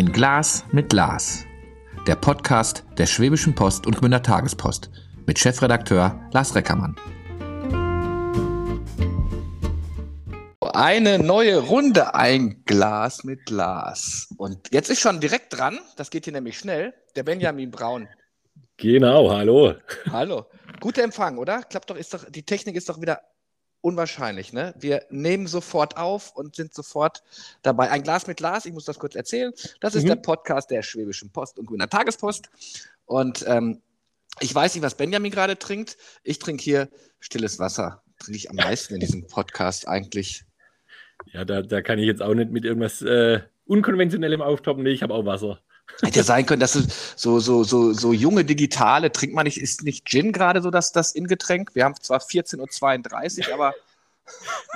Ein Glas mit Lars. Der Podcast der Schwäbischen Post und Gmünder Tagespost mit Chefredakteur Lars Reckermann. Eine neue Runde, ein Glas mit Glas. Und jetzt ist schon direkt dran, das geht hier nämlich schnell, der Benjamin Braun. Genau, hallo. Hallo. Guter Empfang, oder? Klappt doch, ist doch, die Technik ist doch wieder unwahrscheinlich, ne? Wir nehmen sofort auf und sind sofort dabei. Ein Glas mit Glas, ich muss das kurz erzählen. Das ist mhm. der Podcast der Schwäbischen Post und Grüner Tagespost. Und ähm, ich weiß nicht, was Benjamin gerade trinkt. Ich trinke hier stilles Wasser. Trinke ich am meisten in diesem Podcast eigentlich. Ja, da, da kann ich jetzt auch nicht mit irgendwas äh, Unkonventionellem auftoppen. Nee, ich habe auch Wasser. Hätte ja sein können, dass so, so, so, so junge Digitale, trinkt man nicht, ist nicht Gin gerade so das, das Ingetränk? Wir haben zwar 14.32 Uhr, aber.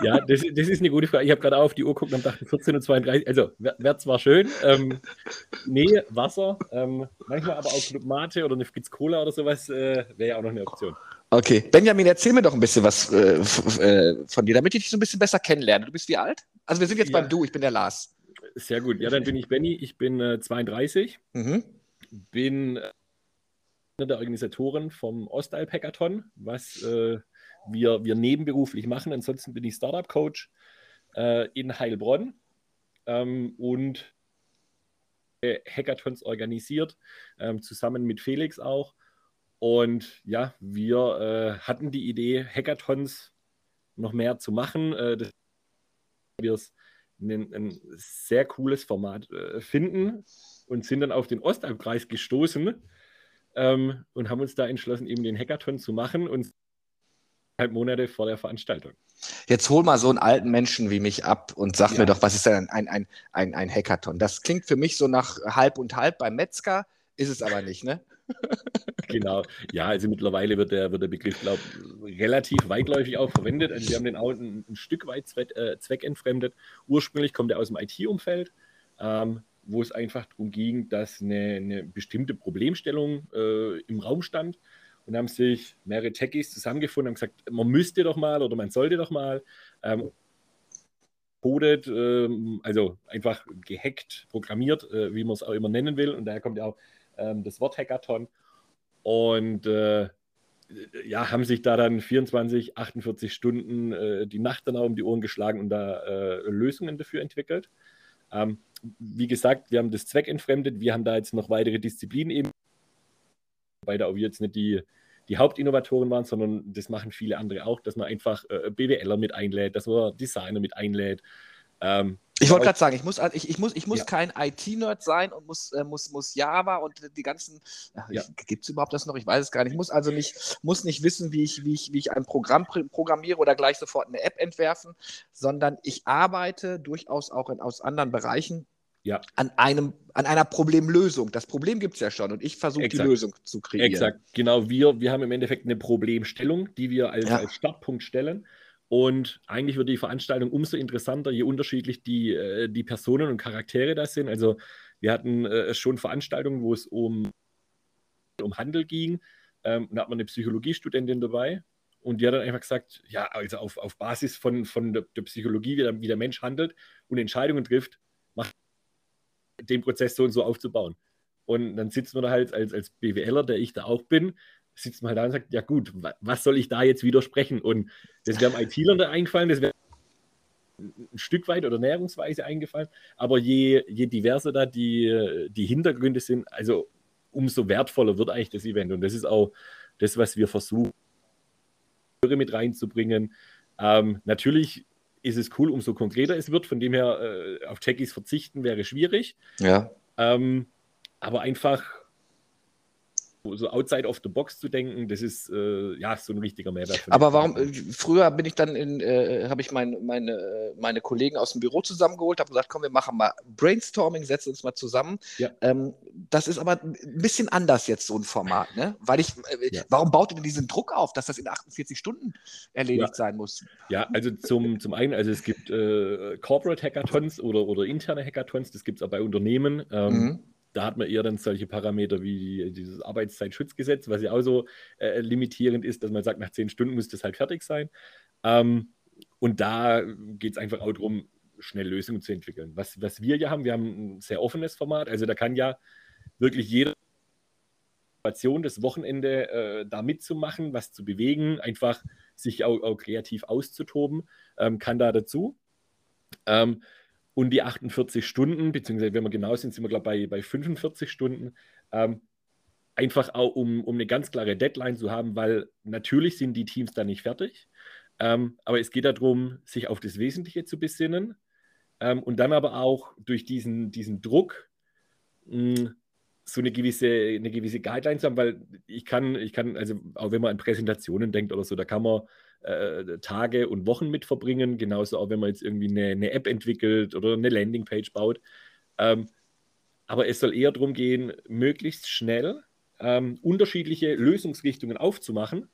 Ja, das, das ist eine gute Frage. Ich habe gerade auf die Uhr geguckt und dachte 14.32 Uhr. Also, wäre zwar schön. Ähm, nee, Wasser. Ähm, manchmal aber auch Club Mate oder eine Fritz Cola oder sowas äh, wäre ja auch noch eine Option. Okay. Benjamin, erzähl mir doch ein bisschen was äh, äh von dir, damit ich dich so ein bisschen besser kennenlerne. Du bist wie alt? Also, wir sind jetzt ja. beim Du, ich bin der Lars. Sehr gut. Ja, dann bin ich Benny. Ich bin äh, 32. Mhm. Bin äh, einer der Organisatoren vom Ostalp Hackathon, was äh, wir, wir nebenberuflich machen. Ansonsten bin ich Startup-Coach äh, in Heilbronn ähm, und Hackathons organisiert, ähm, zusammen mit Felix auch. Und ja, wir äh, hatten die Idee, Hackathons noch mehr zu machen. Äh, das wir es ein, ein sehr cooles Format äh, finden und sind dann auf den Ostalbkreis gestoßen ähm, und haben uns da entschlossen, eben den Hackathon zu machen und halb Monate vor der Veranstaltung. Jetzt hol mal so einen alten Menschen wie mich ab und sag ja. mir doch, was ist denn ein, ein, ein, ein Hackathon? Das klingt für mich so nach halb und halb beim Metzger, ist es aber nicht, ne? Genau. Ja, also mittlerweile wird der, wird der Begriff, glaube ich, relativ weitläufig auch verwendet. Also wir haben den auch ein, ein Stück weit zweck, äh, zweckentfremdet. Ursprünglich kommt er aus dem IT-Umfeld, ähm, wo es einfach darum ging, dass eine, eine bestimmte Problemstellung äh, im Raum stand. Und haben sich mehrere Techies zusammengefunden und gesagt, man müsste doch mal oder man sollte doch mal. Ähm, codet, ähm, also einfach gehackt, programmiert, äh, wie man es auch immer nennen will. Und daher kommt ja auch das Wort Hackathon. Und äh, ja, haben sich da dann 24, 48 Stunden äh, die Nacht dann auch um die Ohren geschlagen und da äh, Lösungen dafür entwickelt. Ähm, wie gesagt, wir haben das Zweck entfremdet, wir haben da jetzt noch weitere Disziplinen eben, weil da auch wir jetzt nicht die, die Hauptinnovatoren waren, sondern das machen viele andere auch, dass man einfach äh, BWLer mit einlädt, dass man Designer mit einlädt, ähm, ich wollte gerade sagen, ich muss, ich, ich muss, ich muss ja. kein IT-Nerd sein und muss, äh, muss, muss Java und die ganzen, ja. gibt es überhaupt das noch? Ich weiß es gar nicht. Ich muss also nicht, muss nicht wissen, wie ich, wie, ich, wie ich ein Programm programmiere oder gleich sofort eine App entwerfen, sondern ich arbeite durchaus auch in, aus anderen Bereichen ja. an, einem, an einer Problemlösung. Das Problem gibt es ja schon und ich versuche die Lösung zu kreieren. Exakt, genau. Wir, wir haben im Endeffekt eine Problemstellung, die wir als, ja. als Startpunkt stellen und eigentlich wird die Veranstaltung umso interessanter, je unterschiedlich die, äh, die Personen und Charaktere da sind. Also wir hatten äh, schon Veranstaltungen, wo es um, um Handel ging. Ähm, da hat man eine Psychologiestudentin dabei. Und die hat dann einfach gesagt, ja, also auf, auf Basis von, von der, der Psychologie, wie der, wie der Mensch handelt und Entscheidungen trifft, macht den Prozess so und so aufzubauen. Und dann sitzt man da halt als, als BWLer, der ich da auch bin, sitzt man halt da und sagt, ja gut, was soll ich da jetzt widersprechen? Und das wäre am IT-Lern da eingefallen, das wäre ein Stück weit oder näherungsweise eingefallen. Aber je, je diverser da die, die Hintergründe sind, also umso wertvoller wird eigentlich das Event. Und das ist auch das, was wir versuchen, mit reinzubringen. Ähm, natürlich ist es cool, umso konkreter es wird. Von dem her, äh, auf Techies verzichten wäre schwierig. Ja. Ähm, aber einfach so outside of the box zu denken, das ist äh, ja so ein richtiger Mehrwert. Aber warum, äh, früher bin ich dann in, äh, habe ich mein, meine, meine Kollegen aus dem Büro zusammengeholt, habe gesagt, komm, wir machen mal Brainstorming, setzen uns mal zusammen. Ja. Ähm, das ist aber ein bisschen anders jetzt, so ein Format, ne? Weil ich, äh, ja. warum baut ihr denn diesen Druck auf, dass das in 48 Stunden erledigt ja. sein muss? Ja, also zum, zum einen, also es gibt äh, Corporate Hackathons oder, oder interne Hackathons, das gibt es auch bei Unternehmen. Ähm, mhm da hat man eher dann solche Parameter wie dieses Arbeitszeitschutzgesetz, was ja auch so äh, limitierend ist, dass man sagt, nach zehn Stunden muss das halt fertig sein. Ähm, und da geht es einfach auch darum, schnell Lösungen zu entwickeln. Was, was wir ja haben, wir haben ein sehr offenes Format, also da kann ja wirklich jeder das Wochenende äh, da mitzumachen, was zu bewegen, einfach sich auch, auch kreativ auszutoben, ähm, kann da dazu. Ähm, und die 48 Stunden, beziehungsweise wenn wir genau sind, sind wir, glaube ich, bei, bei 45 Stunden, ähm, einfach auch, um, um eine ganz klare Deadline zu haben, weil natürlich sind die Teams da nicht fertig. Ähm, aber es geht darum, sich auf das Wesentliche zu besinnen ähm, und dann aber auch durch diesen, diesen Druck mh, so eine gewisse, eine gewisse Guideline zu haben, weil ich kann, ich kann, also auch wenn man an Präsentationen denkt oder so, da kann man äh, Tage und Wochen mit verbringen, genauso auch wenn man jetzt irgendwie eine, eine App entwickelt oder eine Landingpage baut. Ähm, aber es soll eher darum gehen, möglichst schnell ähm, unterschiedliche Lösungsrichtungen aufzumachen,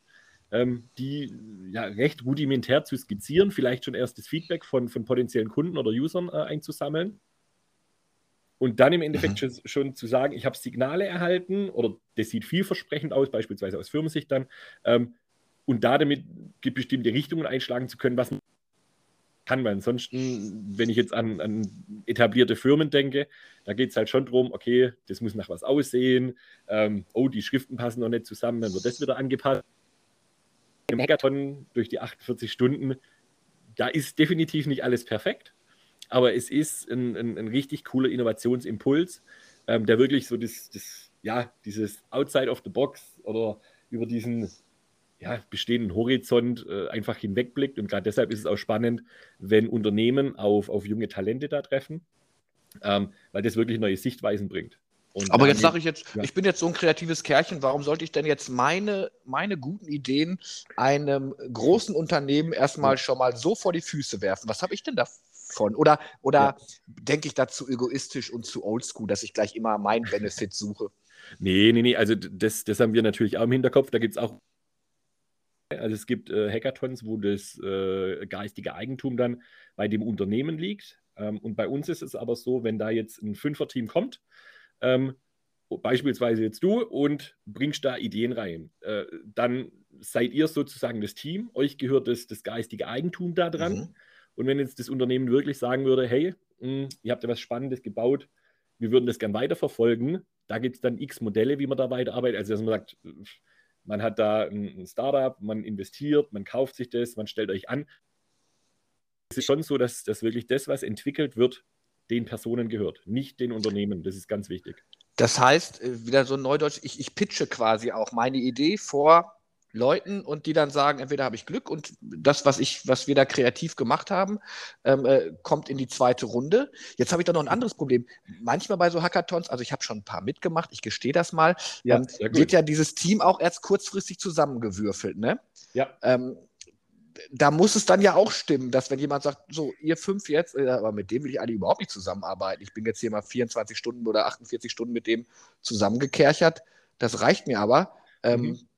ähm, die ja recht rudimentär zu skizzieren, vielleicht schon erstes Feedback von, von potenziellen Kunden oder Usern äh, einzusammeln. Und dann im Endeffekt mhm. schon, schon, zu sagen, ich habe Signale erhalten oder das sieht vielversprechend aus, beispielsweise aus Firmensicht dann, ähm, und da damit bestimmte Richtungen einschlagen zu können, was man kann. Weil ansonsten, wenn ich jetzt an, an etablierte Firmen denke, da geht es halt schon darum, okay, das muss nach was aussehen, ähm, oh, die Schriften passen noch nicht zusammen, dann wird das wieder angepasst. Im Hackathon durch die 48 Stunden, da ist definitiv nicht alles perfekt, aber es ist ein, ein, ein richtig cooler Innovationsimpuls, ähm, der wirklich so das, das, ja, dieses Outside of the Box oder über diesen ja, bestehenden Horizont äh, einfach hinwegblickt. Und gerade deshalb ist es auch spannend, wenn Unternehmen auf, auf junge Talente da treffen, ähm, weil das wirklich neue Sichtweisen bringt. Und Aber jetzt sage ich jetzt, ja. ich bin jetzt so ein kreatives Kerlchen, warum sollte ich denn jetzt meine, meine guten Ideen einem großen Unternehmen erstmal schon mal so vor die Füße werfen? Was habe ich denn davon? Oder, oder ja. denke ich da zu egoistisch und zu oldschool, dass ich gleich immer meinen Benefit suche? Nee, nee, nee, also das, das haben wir natürlich auch im Hinterkopf. Da gibt es auch also es gibt äh, Hackathons, wo das äh, geistige Eigentum dann bei dem Unternehmen liegt. Ähm, und bei uns ist es aber so, wenn da jetzt ein Fünfer-Team kommt, ähm, beispielsweise jetzt du und bringst da Ideen rein, äh, dann seid ihr sozusagen das Team, euch gehört das, das geistige Eigentum da dran. Mhm. Und wenn jetzt das Unternehmen wirklich sagen würde, hey, mh, hm, ihr habt ja was Spannendes gebaut, wir würden das gern weiterverfolgen, da gibt es dann x Modelle, wie man da weiterarbeitet. Also dass man sagt, man hat da ein, Startup, man investiert, man kauft sich das, man stellt euch an. Es ist schon so, dass, dass wirklich das, was entwickelt wird, den Personen gehört, nicht den Unternehmen. Das ist ganz wichtig. Das heißt, äh, wieder so neudeutsch, ich, ich pitche quasi auch meine Idee vor Leuten und die dann sagen, entweder habe ich Glück und das, was ich, was wir da kreativ gemacht haben, ähm, äh, kommt in die zweite Runde. Jetzt habe ich da noch ein anderes Problem. Manchmal bei so Hackathons, also ich habe schon ein paar mitgemacht, ich gestehe das mal, ja, ähm, wird ja dieses Team auch erst kurzfristig zusammengewürfelt, ne? Ja. Ähm, da muss es dann ja auch stimmen, dass wenn jemand sagt, so, ihr fünf jetzt, äh, aber mit dem will ich eigentlich überhaupt nicht zusammenarbeiten. Ich bin jetzt hier mal 24 Stunden oder 48 Stunden mit dem zusammengekerchert. Das reicht mir aber. Ähm, mhm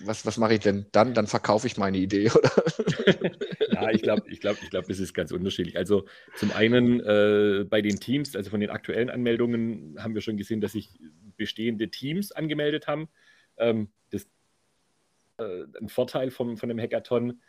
was, was mache ich denn dann? Dann verkaufe ich meine Idee, oder? ja, ich glaube, ich glaube, ich glaube, es ist ganz unterschiedlich. Also zum einen äh, bei den Teams, also von den aktuellen Anmeldungen haben wir schon gesehen, dass sich bestehende Teams angemeldet haben. Ähm, das äh, ein Vorteil vom, von dem Hackathon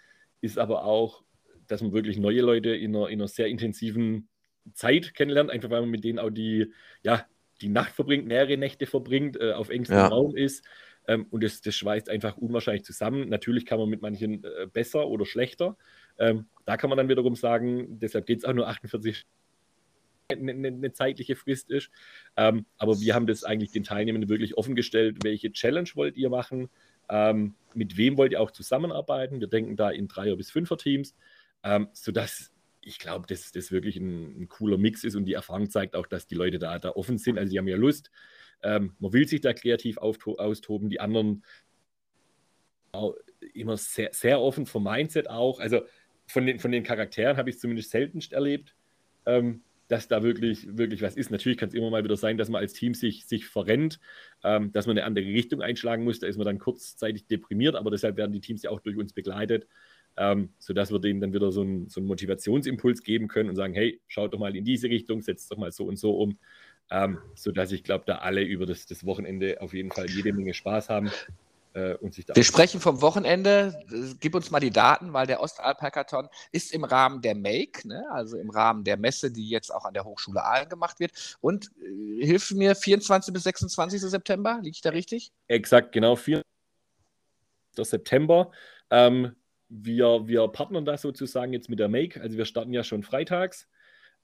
ist aber auch, dass man wirklich neue Leute in einer, in einer sehr intensiven Zeit kennenlernt, einfach weil man mit denen auch die, ja, die Nacht verbringt, mehrere Nächte verbringt, äh, auf engstem ja. Raum ist. Ähm, und das, das schweißt einfach unwahrscheinlich zusammen. Natürlich kann man mit manchen äh, besser oder schlechter. Ähm, da kann man dann wiederum sagen, deshalb geht es auch nur 48 eine, eine, eine zeitliche Frist ist. Ähm, aber wir haben das eigentlich den Teilnehmenden wirklich offengestellt, welche Challenge wollt ihr machen, ähm, mit wem wollt ihr auch zusammenarbeiten. Wir denken da in Dreier- bis Fünfer-Teams, ähm, sodass ich glaube, dass das wirklich ein, ein, cooler Mix ist und die Erfahrung zeigt auch, dass die Leute da, da offen sind. Also die haben ja Lust, ähm, man will sich da kreativ austoben, die anderen immer sehr, sehr offen vom Mindset auch. Also von den, von den Charakteren habe ich es zumindest seltenst erlebt, ähm, dass da wirklich, wirklich was ist. Natürlich kann es immer mal wieder sein, dass man als Team sich, sich verrennt, ähm, dass man eine andere Richtung einschlagen muss. Da ist man dann kurzzeitig deprimiert, aber deshalb werden die Teams ja auch durch uns begleitet, ähm, sodass wir denen dann wieder so einen, so einen Motivationsimpuls geben können und sagen, hey, schaut doch mal in diese Richtung, setzt doch mal so und so um. Ähm, sodass ich glaube, da alle über das, das Wochenende auf jeden Fall jede Menge Spaß haben. äh, und sich da Wir sprechen vom Wochenende. Gib uns mal die Daten, weil der Ostalp-Hackathon ist im Rahmen der Make, ne? also im Rahmen der Messe, die jetzt auch an der Hochschule Aalen gemacht wird. Und äh, hilf mir, 24. bis 26. September, liege ich da richtig? Exakt, genau, 24. September. Ähm, wir, wir partnern da sozusagen jetzt mit der Make. Also wir starten ja schon freitags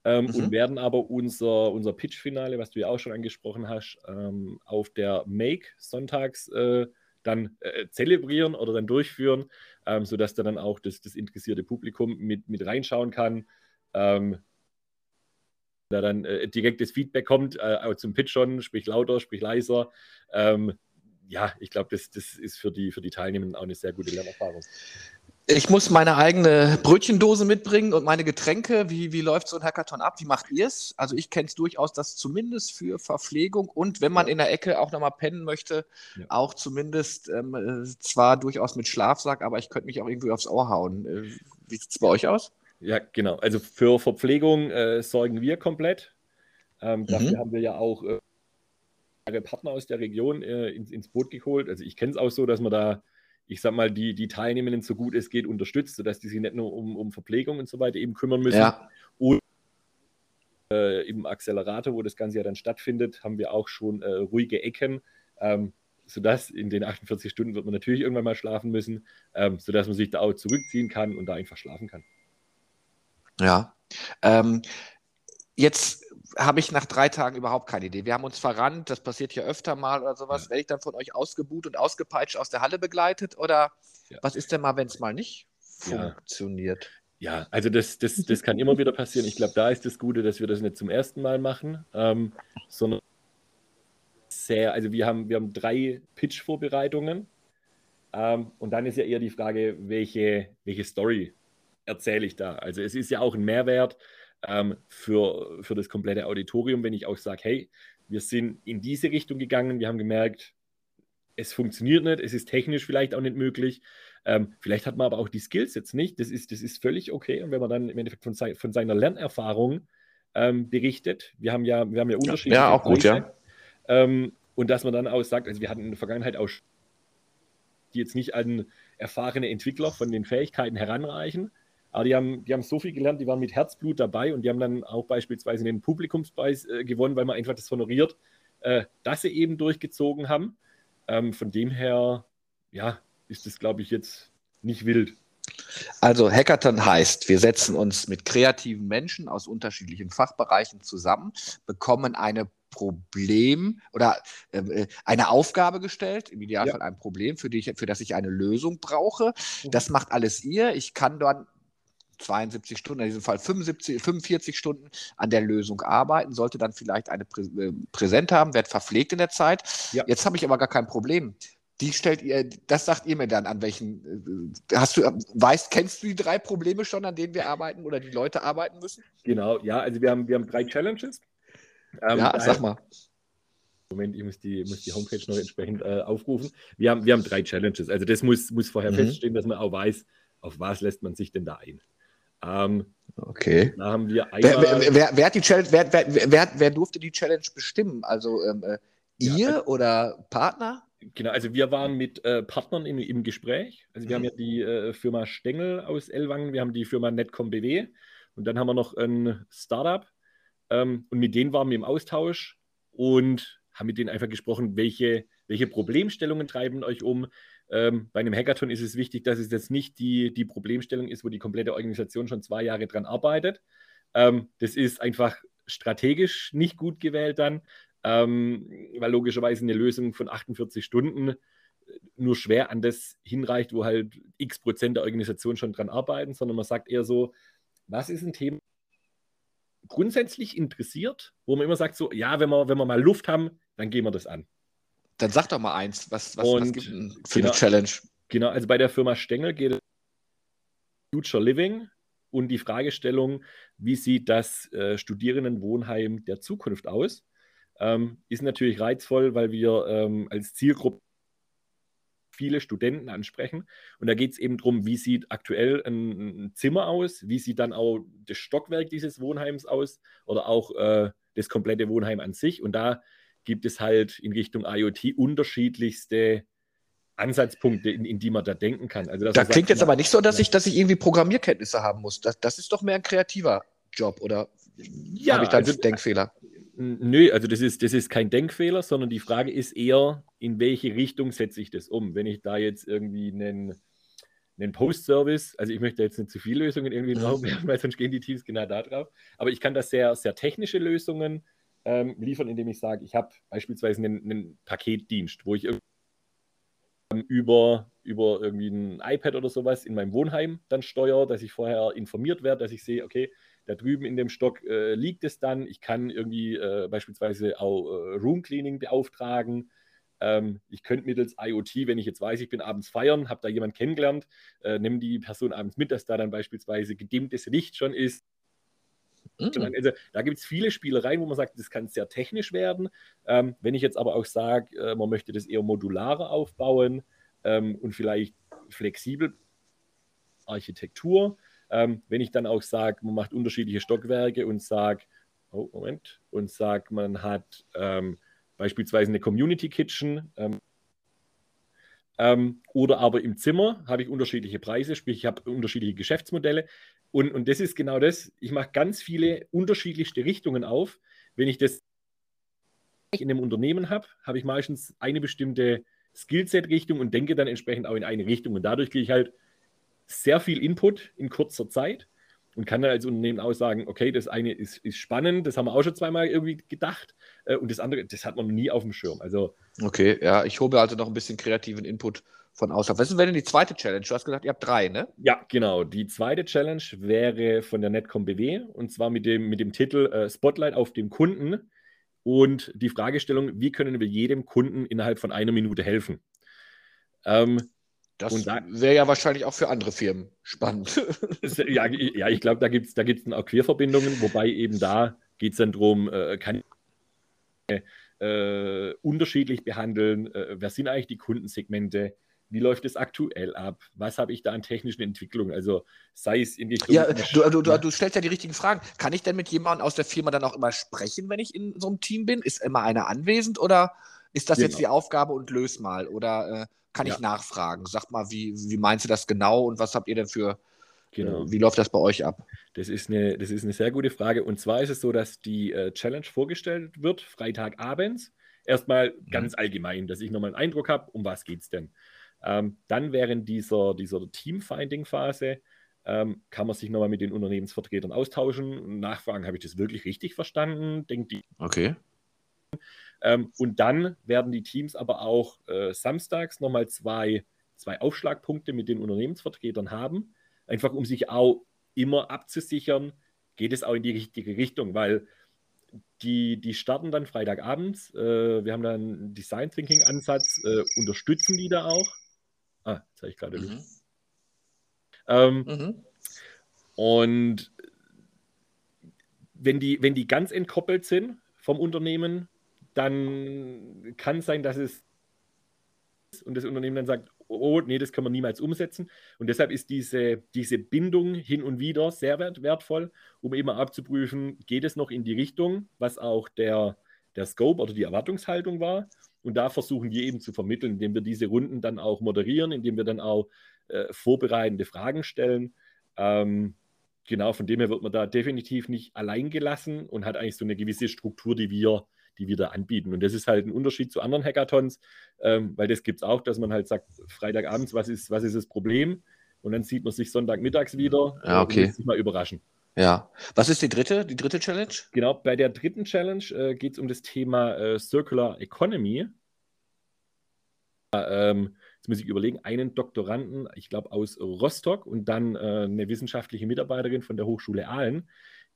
ähm, mhm. und werden aber unser, unser Pitch-Finale, was du ja auch schon angesprochen hast, ähm, auf der Make sonntags äh, dann äh, zelebrieren oder dann durchführen, ähm, sodass da dann auch das, das interessierte Publikum mit, mit reinschauen kann. Ähm, da dann äh, direktes Feedback kommt, äh, zum Pitch schon, sprich lauter, sprich leiser. Ähm, ja, ich glaube, das, das ist für die, für die Teilnehmenden auch eine sehr gute Lernerfahrung. Ich muss meine eigene Brötchendose mitbringen und meine Getränke. Wie, wie läuft so ein Hackathon ab? Wie macht ihr es? Also ich kenne es durchaus, dass zumindest für Verpflegung und wenn man in der Ecke auch nochmal pennen möchte, ja. auch zumindest ähm, äh, zwar durchaus mit Schlafsack, aber ich könnte mich auch irgendwie aufs Ohr hauen. Äh, wie sieht es bei euch aus? Ja, genau. Also für Verpflegung äh, sorgen wir komplett. Ähm, mhm. Dafür haben wir ja auch äh, Partner aus der Region äh, ins, ins Boot geholt. Also ich kenne es auch so, dass man da ich sag mal, die, die Teilnehmenden so gut es geht unterstützt, sodass die sich nicht nur um, um Verpflegung und so weiter eben kümmern müssen. Ja. Und äh, im Accelerator, wo das Ganze ja dann stattfindet, haben wir auch schon äh, ruhige Ecken, ähm, sodass in den 48 Stunden wird man natürlich irgendwann mal schlafen müssen, ähm, sodass man sich da auch zurückziehen kann und da einfach schlafen kann. Ja. Ähm, jetzt habe ich nach drei Tagen überhaupt keine Idee. Wir haben uns verrannt, das passiert ja öfter mal oder sowas. Ja. Werde ich dann von euch ausgebuht und ausgepeitscht aus der Halle begleitet? Oder ja. was ist denn mal, wenn es mal nicht funktioniert? Ja, also das, das, das kann immer wieder passieren. Ich glaube, da ist das Gute, dass wir das nicht zum ersten Mal machen, ähm, sondern sehr, also wir haben, wir haben drei Pitch-Vorbereitungen ähm, und dann ist ja eher die Frage, welche, welche Story erzähle ich da? Also es ist ja auch ein Mehrwert, ähm, für, für das komplette Auditorium, wenn ich auch sage, hey, wir sind in diese Richtung gegangen, wir haben gemerkt, es funktioniert nicht, es ist technisch vielleicht auch nicht möglich. Ähm, vielleicht hat man aber auch die Skills jetzt nicht. Das ist, das ist völlig okay. Und wenn man dann im Endeffekt von, von seiner Lernerfahrung ähm, berichtet, wir haben ja, wir haben ja unterschiedliche. Ja, auch gut, ja. Ähm, und dass man dann auch sagt, also wir hatten in der Vergangenheit auch die jetzt nicht an erfahrene Entwickler von den Fähigkeiten heranreichen, aber die haben, die haben so viel gelernt, die waren mit Herzblut dabei und die haben dann auch beispielsweise den Publikumspreis äh, gewonnen, weil man einfach das honoriert, äh, dass sie eben durchgezogen haben. Ähm, von dem her, ja, ist das, glaube ich, jetzt nicht wild. Also Hackathon heißt, wir setzen uns mit kreativen Menschen aus unterschiedlichen Fachbereichen zusammen, bekommen eine Problem oder ähm, äh, eine Aufgabe gestellt, im Idealfall ja. ein Problem, für, die ich, für das ich eine Lösung brauche. Mhm. Das macht alles ihr. Ich kann dann 72 Stunden, in diesem Fall 75, 45 Stunden an der Lösung arbeiten, sollte dann vielleicht eine Prä äh, Präsent haben, wird verpflegt in der Zeit. Ja. Jetzt habe ich aber gar kein Problem. Die stellt ihr, das sagt ihr mir dann, an welchen, äh, hast du, weißt, kennst du die drei Probleme schon, an denen wir arbeiten oder die Leute arbeiten müssen? Genau, ja, also wir haben, wir haben drei Challenges. Ähm, ja, sag mal. Moment, ich muss die, muss die Homepage noch entsprechend äh, aufrufen. Wir haben, wir haben drei Challenges. Also das muss, muss vorher mhm. feststehen, dass man auch weiß, auf was lässt man sich denn da ein. Ähm, okay. Da haben wir einmal. Wer, wer, wer, hat die Challenge, wer, wer, wer, durfte die Challenge bestimmen? Also ähm, äh, ihr ja, also, oder Partner? Genau, also wir waren mit äh, Partnern im, im Gespräch. Also wir mhm. haben ja die äh, Firma Stengel aus Ellwangen, wir haben die Firma Netcom BW und dann haben wir noch ein Startup. Ähm, und mit denen waren wir im Austausch und haben mit denen einfach gesprochen, welche, welche Problemstellungen treiben euch um, ähm, bei einem Hackathon ist es wichtig, dass es jetzt nicht die, die Problemstellung ist, wo die komplette Organisation schon zwei Jahre dran arbeitet. Ähm, das ist einfach strategisch nicht gut gewählt dann, ähm, weil logischerweise eine Lösung von 48 Stunden äh, nur schwer an das hinreicht, wo halt x Prozent der Organisation schon dran arbeiten, sondern man sagt eher so, was ist ein Thema, grundsätzlich interessiert, wo man immer sagt, so, ja, wenn wir, wenn wir mal Luft haben, dann gehen wir das an. Dann sag doch mal eins, was, was, was gibt für genau, eine Challenge? Genau, also bei der Firma Stengel geht es um Future Living und die Fragestellung, wie sieht das äh, Studierendenwohnheim der Zukunft aus? Ähm, ist natürlich reizvoll, weil wir ähm, als Zielgruppe viele Studenten ansprechen. Und da geht es eben darum, wie sieht aktuell ein, ein, Zimmer aus, wie sieht dann auch das Stockwerk dieses Wohnheims aus oder auch äh, das komplette Wohnheim an sich. Und da gibt es halt in Richtung IoT unterschiedlichste Ansatzpunkte, in, in, die man da denken kann. Also, da klingt sagt, jetzt aber nicht so, dass ich, dass ich irgendwie Programmierkenntnisse haben muss. Das, das ist doch mehr ein kreativer Job, oder ja, habe ich da einen also, Denkfehler? Nö, also das ist, das ist kein Denkfehler, sondern die Frage ist eher, in welche Richtung setze ich das um? Wenn ich da jetzt irgendwie einen, einen Post-Service, also ich möchte jetzt nicht zu viele Lösungen irgendwie in den Raum werfen, weil sonst gehen die Teams genau da drauf, aber ich kann da sehr, sehr technische Lösungen ähm, liefern, indem ich sage, ich habe beispielsweise einen, einen Paketdienst, wo ich über, über irgendwie ein iPad oder sowas in meinem Wohnheim dann steuere, dass ich vorher informiert werde, dass ich sehe, okay, da drüben in dem Stock äh, liegt es dann. Ich kann irgendwie äh, beispielsweise auch äh, Room Cleaning beauftragen. Ähm, ich könnte mittels IoT, wenn ich jetzt weiß, ich bin abends feiern, habe da jemanden kennengelernt, äh, nehme die Person abends mit, dass da dann beispielsweise gedimmtes Licht schon ist. Mhm. Also, da gibt es viele Spielereien, wo man sagt, das kann sehr technisch werden. Ähm, wenn ich jetzt aber auch sage, äh, man möchte das eher modularer aufbauen ähm, und vielleicht flexibel Architektur, ähm, wenn ich dann auch sage, man macht unterschiedliche Stockwerke und sage, oh, Moment, und sage, man hat ähm, beispielsweise eine Community Kitchen ähm, ähm, oder aber im Zimmer habe ich unterschiedliche Preise, sprich, ich habe unterschiedliche Geschäftsmodelle. Und, und das ist genau das. Ich mache ganz viele unterschiedlichste Richtungen auf. Wenn ich das in einem Unternehmen habe, habe ich meistens eine bestimmte Skillset-Richtung und denke dann entsprechend auch in eine Richtung. Und dadurch kriege ich halt sehr viel Input in kurzer Zeit und kann dann als Unternehmen auch sagen, okay, das eine ist, ist spannend, das haben wir auch schon zweimal irgendwie gedacht äh, und das andere, das hat man nie auf dem Schirm. Also, okay, ja, ich hole also noch ein bisschen kreativen Input von außerhalb. Was wäre denn die zweite Challenge? Du hast gesagt, ihr habt drei, ne? Ja, genau. Die zweite Challenge wäre von der Netcom BW und zwar mit dem, mit dem Titel äh, Spotlight auf dem Kunden und die Fragestellung, wie können wir jedem Kunden innerhalb von einer Minute helfen? Ähm, das da, wäre ja wahrscheinlich auch für andere Firmen spannend. ja, ja, ich glaube, da gibt es da gibt's dann auch Querverbindungen, wobei eben da geht es dann darum, äh, kann ich äh, unterschiedlich behandeln, äh, wer sind eigentlich die Kundensegmente, wie läuft es aktuell ab? Was habe ich da an technischen Entwicklungen? Also sei es in Richtung. Ja, du, du, du, du, stellst ja die richtigen Fragen. Kann ich denn mit jemandem aus der Firma dann auch immer sprechen, wenn ich in so einem Team bin? Ist immer einer anwesend oder ist das genau. jetzt die Aufgabe und löse mal? Oder äh, kann ja. ich nachfragen? Sag mal, wie, wie meinst du das genau und was habt ihr denn für, genau. Äh, wie läuft das bei euch ab? Das ist, eine, das ist eine sehr gute Frage. Und zwar ist es so, dass die äh, Challenge vorgestellt wird, Freitagabends. Erstmal mhm. ganz allgemein, dass ich nochmal einen Eindruck habe, um was geht es denn. Ähm, dann während dieser, dieser Teamfinding-Phase ähm, kann man sich nochmal mit den Unternehmensvertretern austauschen und nachfragen, habe ich das wirklich richtig verstanden? Denkt die. Okay. Ähm, und dann werden die Teams aber auch äh, samstags nochmal zwei, zwei Aufschlagpunkte mit den Unternehmensvertretern haben, einfach um sich auch immer abzusichern, geht es auch in die richtige Richtung, weil die, die starten dann Freitagabends. Äh, wir haben dann einen Design Thinking Ansatz, äh, unterstützen die da auch. Ah, jetzt habe ich gerade mhm. Ähm, mhm. Und wenn die, wenn die ganz entkoppelt sind vom Unternehmen, dann kann es sein, dass es und das Unternehmen dann sagt, oh, nee, das können wir niemals umsetzen. Und deshalb ist diese, diese Bindung hin und wieder sehr wert, wertvoll, um immer abzuprüfen, geht es noch in die Richtung, was auch der, der Scope oder die Erwartungshaltung war. Und da versuchen wir eben zu vermitteln, indem wir diese Runden dann auch moderieren, indem wir dann auch äh, vorbereitende Fragen stellen. Ähm, genau, von dem her wird man da definitiv nicht allein gelassen und hat eigentlich so eine gewisse Struktur, die wir die wir da anbieten. Und das ist halt ein Unterschied zu anderen Hackathons, ähm, weil das gibt es auch, dass man halt sagt, Freitagabends, was ist, was ist das Problem? Und dann sieht man sich Sonntagmittags wieder ja, okay. und lässt sich mal überraschen. Ja. Was ist die dritte, die dritte Challenge? Genau, bei der dritten Challenge äh, geht es um das Thema äh, Circular Economy. Ähm, jetzt muss ich überlegen, einen Doktoranden, ich glaube aus Rostock und dann äh, eine wissenschaftliche Mitarbeiterin von der Hochschule Aalen,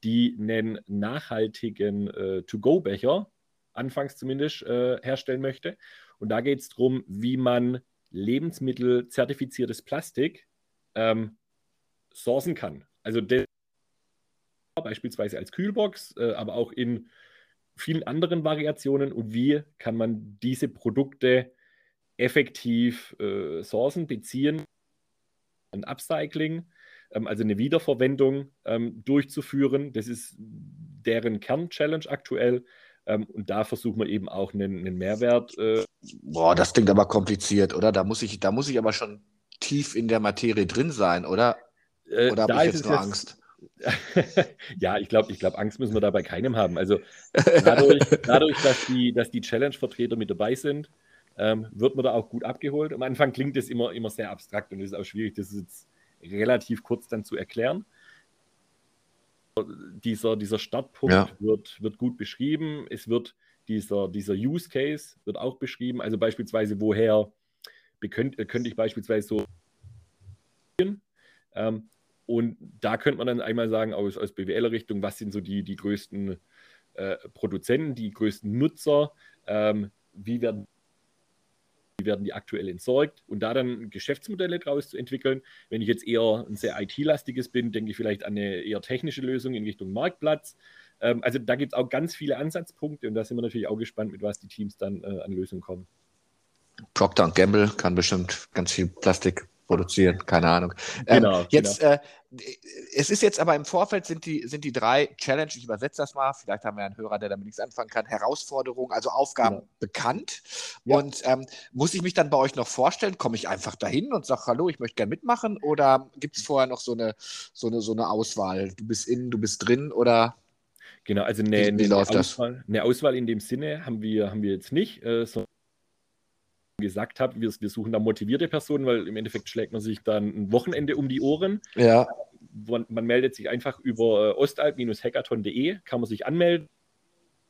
die einen nachhaltigen äh, To-Go-Becher anfangs zumindest, äh, herstellen möchte. Und da geht es darum, wie man lebensmittelzertifiziertes Plastik ähm, sourcen kann. Also beispielsweise als Kühlbox, äh, aber auch in vielen anderen Variationen. Und wie kann man diese Produkte effektiv äh, sourcen, beziehen, ein Upcycling, ähm, also eine Wiederverwendung ähm, durchzuführen. Das ist deren Kern-Challenge aktuell Ähm, und da versuchen wir eben auch einen, einen Mehrwert. Äh, Boah, das klingt aber kompliziert, oder? Da muss ich, da muss ich aber schon tief in der Materie drin sein, oder? Äh, oder habe ich jetzt nur jetzt, Angst? ja, ich glaube, ich glaub, Angst müssen wir da bei keinem haben. Also dadurch, dadurch dass, die, dass die Challenge-Vertreter mit dabei sind, ähm, wird man da auch gut abgeholt. Am Anfang klingt das immer, immer sehr abstrakt und es ist auch schwierig, das jetzt relativ kurz dann zu erklären. Dieser, dieser Startpunkt ja. wird, wird gut beschrieben. Es wird dieser, dieser Use Case wird auch beschrieben. Also beispielsweise, woher könnte, könnte ich beispielsweise so ähm, und da könnte man dann einmal sagen, aus, aus BWL-Richtung, was sind so die, die größten äh, Produzenten, die größten Nutzer, ähm, wie, werden, wie werden die aktuell entsorgt und da dann Geschäftsmodelle draus zu entwickeln. Wenn ich jetzt eher ein sehr IT-lastiges bin, denke ich vielleicht an eine eher technische Lösung in Richtung Marktplatz. Ähm, also da gibt es auch ganz viele Ansatzpunkte und da sind wir natürlich auch gespannt, mit was die Teams dann äh, an Lösungen kommen. Procter Gamble kann bestimmt ganz viel Plastik produzieren, keine Ahnung. Ähm, genau, ähm, jetzt, genau. Äh, es ist jetzt aber im Vorfeld sind die, sind die drei Challenge, ich übersetze das mal, vielleicht haben wir einen Hörer, der damit nichts anfangen kann, Herausforderungen, also Aufgaben genau. bekannt. Ja. Und ähm, muss ich mich dann bei euch noch vorstellen? Komme ich einfach dahin und sage, hallo, ich möchte gerne mitmachen? Oder gibt es vorher noch so eine, so, eine, so eine Auswahl? Du bist innen, du bist drin oder? Genau, also eine, wie eine, Auswahl, eine Auswahl in dem Sinne haben wir, haben wir jetzt nicht, äh, sondern gesagt habe, wir, wir, suchen da motivierte Personen, weil im Endeffekt schlägt man sich dann ein Wochenende um die Ohren. Ja. Man, man meldet sich einfach über äh, ostalb-hackathon.de, kann man sich anmelden.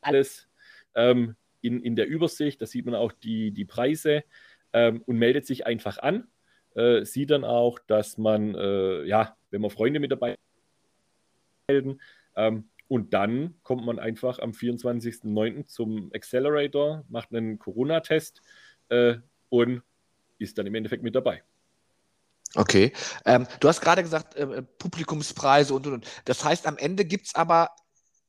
Alles ähm, in, in der Übersicht, da sieht man auch die, die Preise ähm, und meldet sich einfach an. Äh, sieht dann auch, dass man, äh, ja, wenn man Freunde mit dabei melden, ähm, und dann kommt man einfach am 24.09. zum Accelerator, macht einen Corona-Test äh, und ist dann im Endeffekt mit dabei. Okay. Ähm, du hast gerade gesagt, äh, Publikumspreise und, und, und. Das heißt, am Ende gibt es aber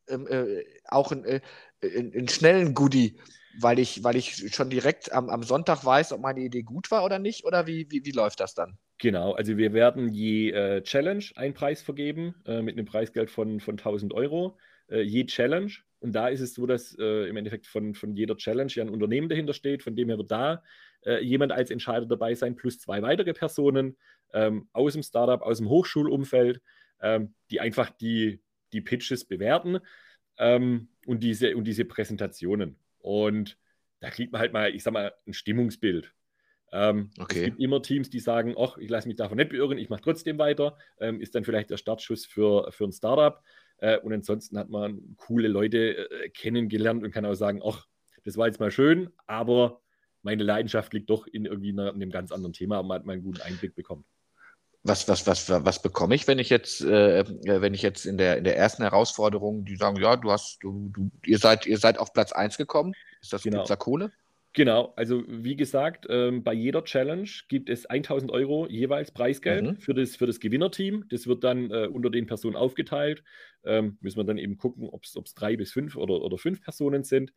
ähm, äh, auch einen, äh, einen, schnellen Goodie, weil ich, weil ich schon direkt am, am Sonntag weiß, ob meine Idee gut war oder nicht, oder wie, wie, wie läuft das dann? Genau, also wir werden je äh, Challenge einen Preis vergeben äh, mit einem Preisgeld von, von 1000 Euro. Äh, je Challenge und da ist es so, dass äh, im Endeffekt von, von jeder Challenge ja ein Unternehmen dahinter steht, von dem her wird da äh, jemand als Entscheider dabei sein, plus zwei weitere Personen ähm, aus dem Startup, aus dem Hochschulumfeld, ähm, die einfach die, die Pitches bewerten ähm, und, diese, und diese Präsentationen. Und da kriegt man halt mal, ich sag mal, ein Stimmungsbild. Ähm, okay. Es gibt immer Teams, die sagen, ach, ich lasse mich davon nicht beirren, ich mache trotzdem weiter. Ähm, ist dann vielleicht der Startschuss für, für ein Startup. Äh, und ansonsten hat man coole Leute äh, kennengelernt und kann auch sagen, ach, das war jetzt mal schön, aber meine Leidenschaft liegt doch in irgendwie einer, in einem ganz anderen Thema, aber man hat mal einen guten Einblick bekommen. Was, was, was, was bekomme ich, wenn ich jetzt, äh, äh, wenn ich jetzt in der, in der ersten Herausforderung, die sagen, ja, du hast, du, du, ihr seid, ihr seid auf Platz 1 gekommen, ist das genau. da Kohle? Genau, also wie gesagt, ähm, bei jeder Challenge gibt es 1000 Euro jeweils Preisgeld mhm. für, das, für das Gewinnerteam. Das wird dann äh, unter den Personen aufgeteilt. Ähm, müssen wir dann eben gucken, ob es drei bis fünf oder, oder fünf Personen sind.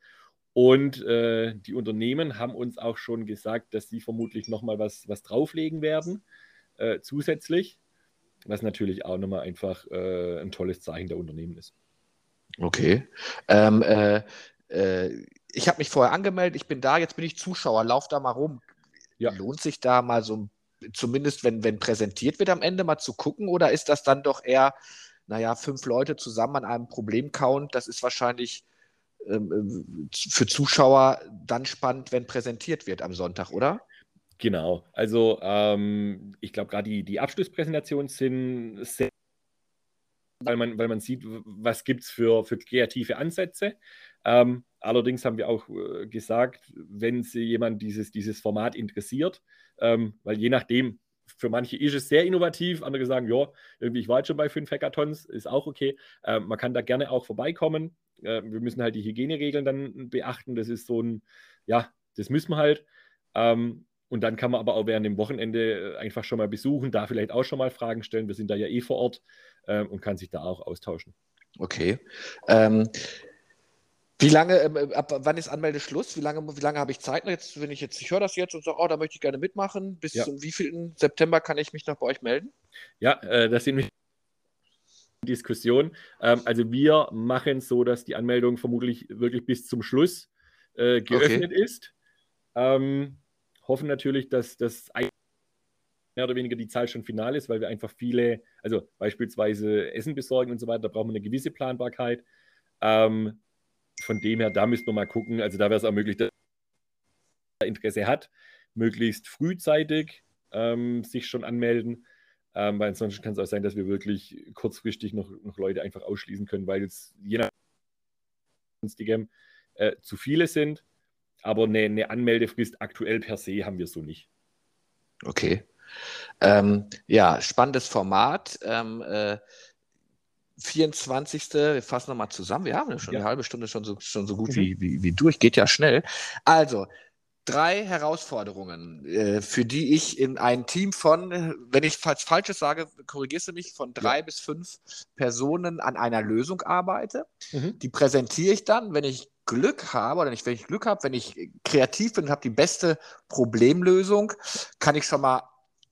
Und äh, die Unternehmen haben uns auch schon gesagt, dass sie vermutlich nochmal was, was drauflegen werden, äh, zusätzlich, was natürlich auch nochmal einfach äh, ein tolles Zeichen der Unternehmen ist. Okay. Ähm, äh, äh, ich habe mich vorher angemeldet, ich bin da, jetzt bin ich Zuschauer, lauf da mal rum. Ja. Lohnt sich da mal so, zumindest wenn, wenn präsentiert wird am Ende, mal zu gucken oder ist das dann doch eher, naja, fünf Leute zusammen an einem Problem-Count, das ist wahrscheinlich ähm, für Zuschauer dann spannend, wenn präsentiert wird am Sonntag, oder? Genau, also ähm, ich glaube gerade die, die Abschlusspräsentationen sind sehr weil man, weil man sieht, was gibt es für, für kreative Ansätze. Ähm, allerdings haben wir auch äh, gesagt, wenn sich jemand dieses, dieses Format interessiert, ähm, weil je nachdem, für manche ist es sehr innovativ, andere sagen, ja, irgendwie, ich war jetzt schon bei fünf Hackathons, ist auch okay. Ähm, man kann da gerne auch vorbeikommen. Äh, wir müssen halt die Hygieneregeln dann beachten. Das ist so ein, ja, das müssen wir halt. Ähm, und dann kann man aber auch während dem Wochenende äh, einfach schon mal besuchen, da vielleicht auch schon mal Fragen stellen. Wir sind da ja eh vor Ort äh, und kann sich da auch austauschen. Okay. Ähm, wie lange, ähm, äh, ab wann ist Anmeldeschluss? Wie lange, wie lange habe ich Zeit? Jetzt, wenn ich jetzt, ich höre das jetzt und sage, oh, da möchte ich gerne mitmachen. Bis ja. zum wievielten September kann ich mich noch bei euch melden? Ja, äh, das sind Diskussion. Ähm, also wir machen so, dass die Anmeldung vermutlich wirklich bis zum Schluss äh, geöffnet okay. ist. Ähm, hoffen natürlich, dass das mehr oder weniger die Zahl schon final ist, weil wir einfach viele, also beispielsweise Essen besorgen und so weiter, da brauchen wir eine gewisse Planbarkeit. Ähm, von dem her, da müssten wir mal gucken. Also da wäre es auch möglich, dass er Interesse hat, möglichst frühzeitig ähm, sich schon anmelden. Ähm, weil ansonsten kann es auch sein, dass wir wirklich kurzfristig noch, noch Leute einfach ausschließen können, weil es je nach sonstigem äh, zu viele sind. Aber eine, eine, Anmeldefrist aktuell per se haben wir so nicht. Okay. Ähm, ja, spannendes Format. Ähm, äh, 24. Wir fassen nochmal zusammen. Wir haben ja schon ja. eine halbe Stunde schon so, schon so gut mhm. wie, wie, wie durch. Geht ja schnell. Also, drei Herausforderungen, äh, für die ich in ein Team von, wenn ich falls Falsches sage, korrigierst du mich, von drei ja. bis fünf Personen an einer Lösung arbeite. Mhm. Die präsentiere ich dann, wenn ich Glück habe oder nicht, wenn ich Glück habe, wenn ich kreativ bin und habe die beste Problemlösung, kann ich schon mal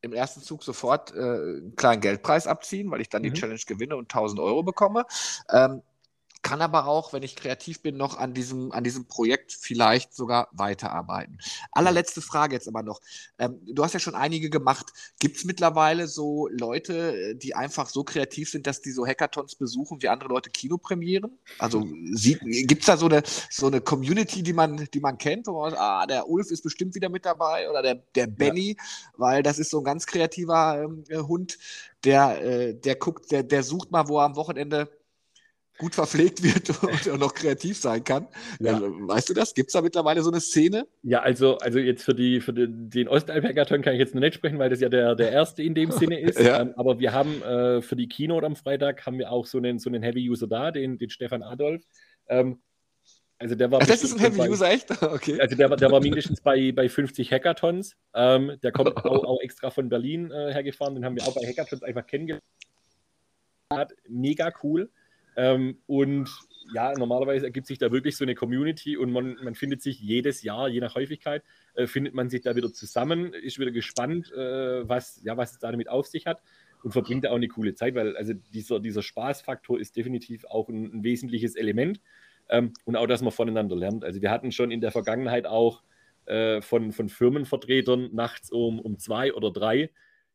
im ersten Zug sofort äh, einen kleinen Geldpreis abziehen, weil ich dann mhm. die Challenge gewinne und 1000 Euro bekomme. Ähm, kann aber auch, wenn ich kreativ bin, noch an diesem, an diesem Projekt vielleicht sogar weiterarbeiten. Allerletzte Frage jetzt aber noch. Ähm, du hast ja schon einige gemacht. Gibt es mittlerweile so Leute, die einfach so kreativ sind, dass die so Hackathons besuchen, wie andere Leute Kinopremieren? Also gibt es da so eine, so eine Community, die man, die man kennt, wo man sagt, ah, der Ulf ist bestimmt wieder mit dabei oder der, der Benny, ja. weil das ist so ein ganz kreativer ähm, Hund, der, äh, der guckt, der, der sucht mal, wo er am Wochenende gut verpflegt wird und noch kreativ sein kann. Ja. Also, weißt du das? Gibt es da mittlerweile so eine Szene? Ja, also, also jetzt für, die, für den, den Ostalp-Hackathon kann ich jetzt noch nicht sprechen, weil das ja der, der erste in dem Sinne ist. ja. ähm, aber wir haben äh, für die Keynote am Freitag haben wir auch so einen, so einen Heavy-User da, den, den Stefan Adolf. Ähm, also der war Ach, das ist ein Heavy User, echt? Okay. Also der, der war mindestens bei, bei 50 Hackathons. Ähm, der kommt auch, auch, extra von Berlin äh, hergefahren. Den haben wir auch bei Hackathons einfach kennengelernt. Mega cool. Ähm, und ja, normalerweise ergibt sich da wirklich so eine Community und man, man findet sich jedes Jahr, je nach Häufigkeit, äh, findet man sich da wieder zusammen, ist wieder gespannt, äh, was, ja, was es da damit auf sich hat und verbringt da auch eine coole Zeit, weil also dieser, dieser Spaßfaktor ist definitiv auch ein, ein wesentliches Element ähm, und auch, dass man voneinander lernt. Also wir hatten schon in der Vergangenheit auch äh, von, von Firmenvertretern nachts um, um zwei oder drei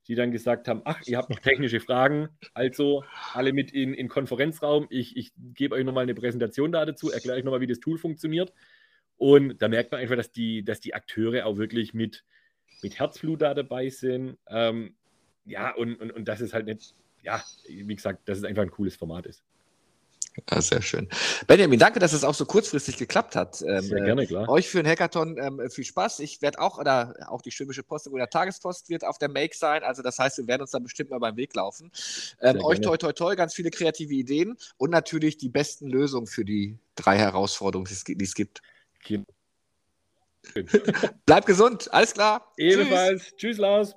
die dann gesagt haben, ach, ihr habt noch technische Fragen, also alle mit in den Konferenzraum, ich, ich gebe euch nochmal eine Präsentation da dazu, erkläre euch nochmal, wie das Tool funktioniert. Und da merkt man einfach, dass die, dass die Akteure auch wirklich mit, mit Herzblut da dabei sind. Ähm, ja, und, und, und das ist halt nicht, ja, wie gesagt, dass es einfach ein cooles Format ist. Ja, sehr schön. Benjamin, danke, dass es auch so kurzfristig geklappt hat. Ähm, sehr gerne, klar. Euch für den Hackathon ähm, viel Spaß. Ich werde auch, oder auch die Schwäbische Post oder Tagespost wird auf der Make sein. Also das heißt, wir werden uns da bestimmt mal beim Weg laufen. Ähm, euch toi toi toi, ganz viele kreative Ideen und natürlich die besten Lösungen für die drei Herausforderungen, die es gibt. Okay. Bleibt gesund, alles klar. Ebenfalls. Tschüss, Tschüss Lars.